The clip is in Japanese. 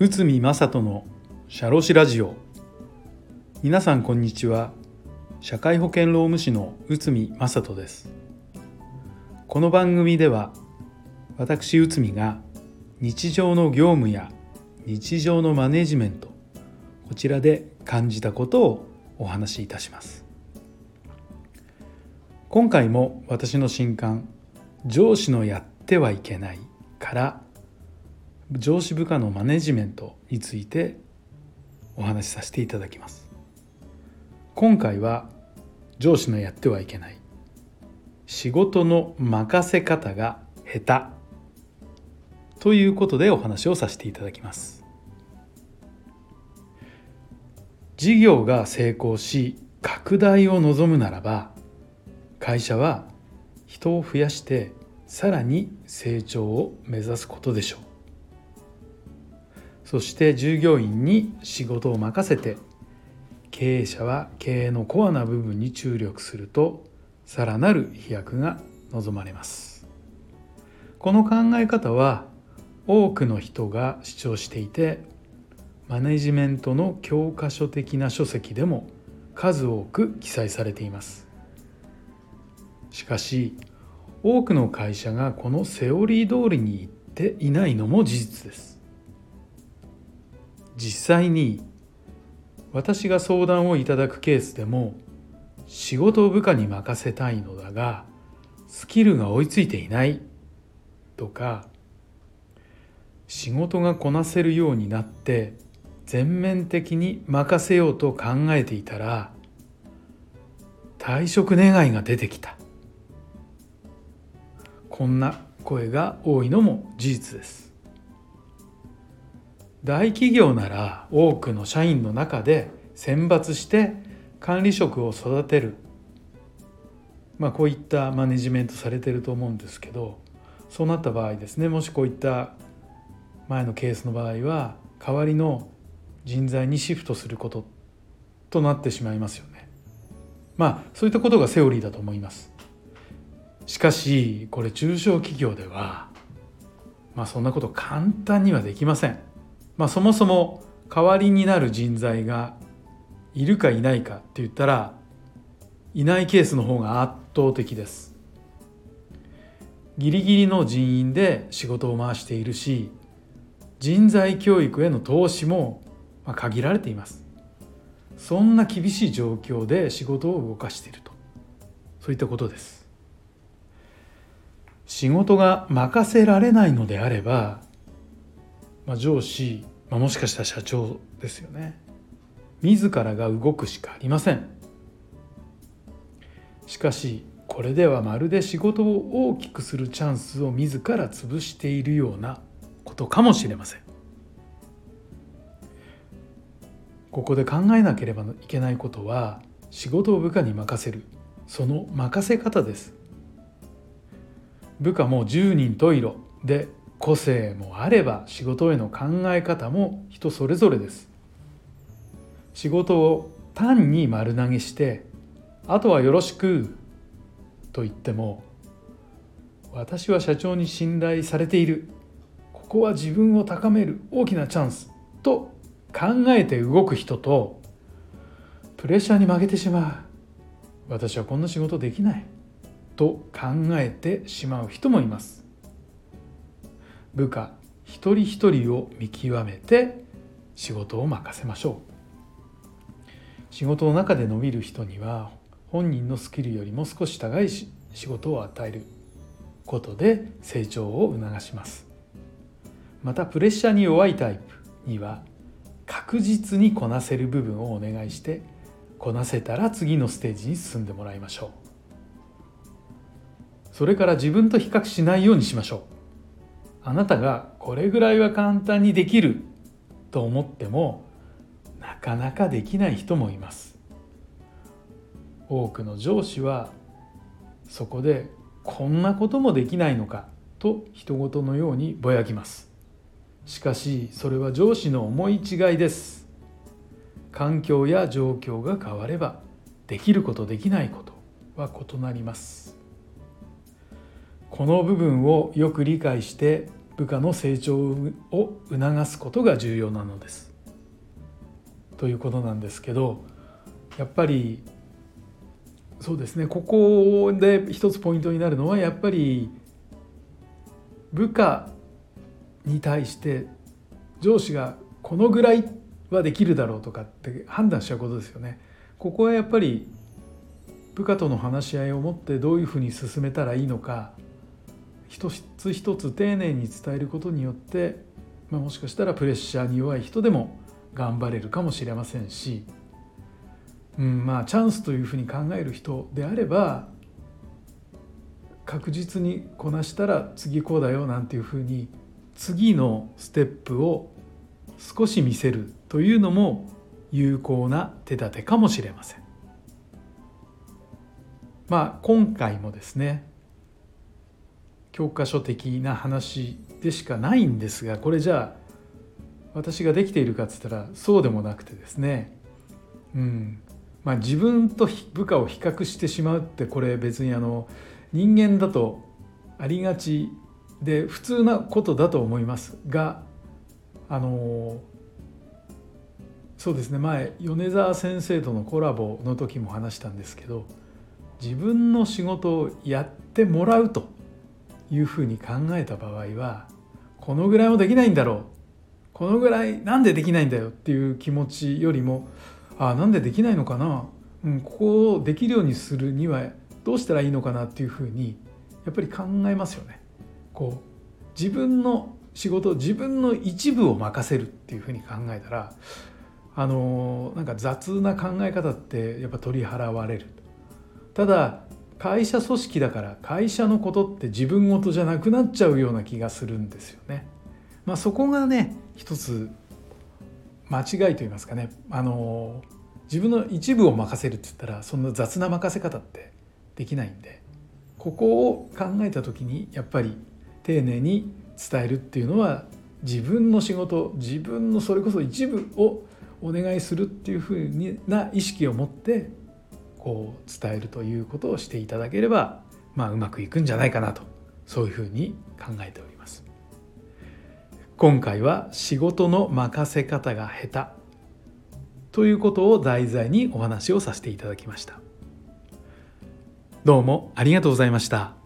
宇見正人の社労士ラジオ。皆さんこんにちは。社会保険労務士の宇見正人です。この番組では私宇見が日常の業務や日常のマネジメントこちらで感じたことをお話しいたします。今回も私の新刊「上司のやってはいけない」から上司部下のマネジメントについてお話しさせていただきます。今回は上司のやってはいけない。仕事の任せ方が下手。ということでお話をさせていただきます。事業が成功し拡大を望むならば会社は人を増やしてさらに成長を目指すことでしょう。そして従業員に仕事を任せて経営者は経営のコアな部分に注力するとさらなる飛躍が望まれます。この考え方は多くの人が主張していてマネジメントの教科書的な書籍でも数多く記載されています。しかし多くの会社がこのセオリー通りにいっていないのも事実です。実際に私が相談をいただくケースでも仕事を部下に任せたいのだがスキルが追いついていないとか仕事がこなせるようになって全面的に任せようと考えていたら退職願いが出てきた。こんな声が多いのも事実です大企業なら多くの社員の中で選抜して管理職を育てるまあこういったマネジメントされてると思うんですけどそうなった場合ですねもしこういった前のケースの場合は代わりの人材にシフトすることとなってしまいますよね。まあそういったことがセオリーだと思います。しかしこれ中小企業ではまあそんなこと簡単にはできません。まあそもそも代わりになる人材がいるかいないかって言ったらいないケースの方が圧倒的です。ギリギリの人員で仕事を回しているし人材教育への投資も限られていますそんな厳しい状況で仕事を動かしているとそういったことです仕事が任せられないのであれば、まあ、上司、まあ、もしかしたら社長ですよね。自らが動くしかありません。しかしこれではまるで仕事を大きくするチャンスを自ら潰しているようなことかもしれません。ここで考えなければいけないことは仕事を部下に任せる。その任せ方です。部下も十人十色で個性もあれば仕事への考え方も人それぞれです。仕事を単に丸投げしてあとはよろしくと言っても私は社長に信頼されている。ここは自分を高める。大きなチャンスと考えて動く人とプレッシャーに負けてしまう。私はこんな仕事できない。と考えてしまう人もいます。部下一人一人を見極めて仕事を任せましょう。仕事の中で伸びる人には本人のスキルよりも少し高い仕事を与えることで成長を促します。またプレッシャーに弱いタイプには確実にこなせる部分をお願いしてこなせたら次のステージに進んでもらいましょう。それから自分と比較しないようにしましょう。あなたがこれぐらいは簡単にできると思ってもなかなかできない人もいます。多くの上司はそこでこんなこともできないのかと人事のようにぼやきます。しかしそれは上司の思い違いです。環境や状況が変わればできることできないことは異なります。この部分をよく理解して部下の成長を促すことが重要なのです。ということなんですけどやっぱりそうですねここで一つポイントになるのはやっぱり部下に対して上司がこのぐらいはできるだろうとかって判断しちゃうことですよね。ここはやっぱり部下との話し合いをもってどういうふうに進めたらいいのか一つ一つ丁寧に伝えることによって、まあ、もしかしたらプレッシャーに弱い人でも頑張れるかもしれませんし、うんまあ、チャンスというふうに考える人であれば確実にこなしたら次こうだよなんていうふうに次のステップを少し見せるというのも有効な手立てかもしれません。まあ今回もですね教科書的な話でしかないんですがこれじゃあ私ができているかっつったらそうでもなくてですね。うん。まあ自分と部下を比較してしまうってこれ別にあの人間だとありがちで普通なことだと思いますがあのそうですね。前米沢先生とのコラボの時も話したんですけど自分の仕事をやってもらうと。いうふうに考えた場合はこのぐらいもできないんだろう。このぐらいなんでできないんだよっていう気持ちよりもあなんでできないのかな、うん、ここをできるようにするにはどうしたらいいのかなっていうふうにやっぱり考えますよね。こう自分の仕事自分の一部を任せるっていうふうに考えたらあのなんか雑な考え方ってやっぱ取り払われるただ会社組織だから会社のことって自分事じゃなくなっちゃうような気がするんですよね。まあ、そこがね一つ間違いと言いますかねあの自分の一部を任せるって言ったらそんな雑な任せ方ってできないんでここを考えた時にやっぱり丁寧に伝えるっていうのは自分の仕事自分のそれこそ一部をお願いするっていうふうな意識を持ってこう伝えるということをしていただければ、まあ、うまくいくんじゃないかなとそういうふうに考えております。今回は仕事の任せ方が下手ということを題材にお話をさせていただきました。どうもありがとうございました。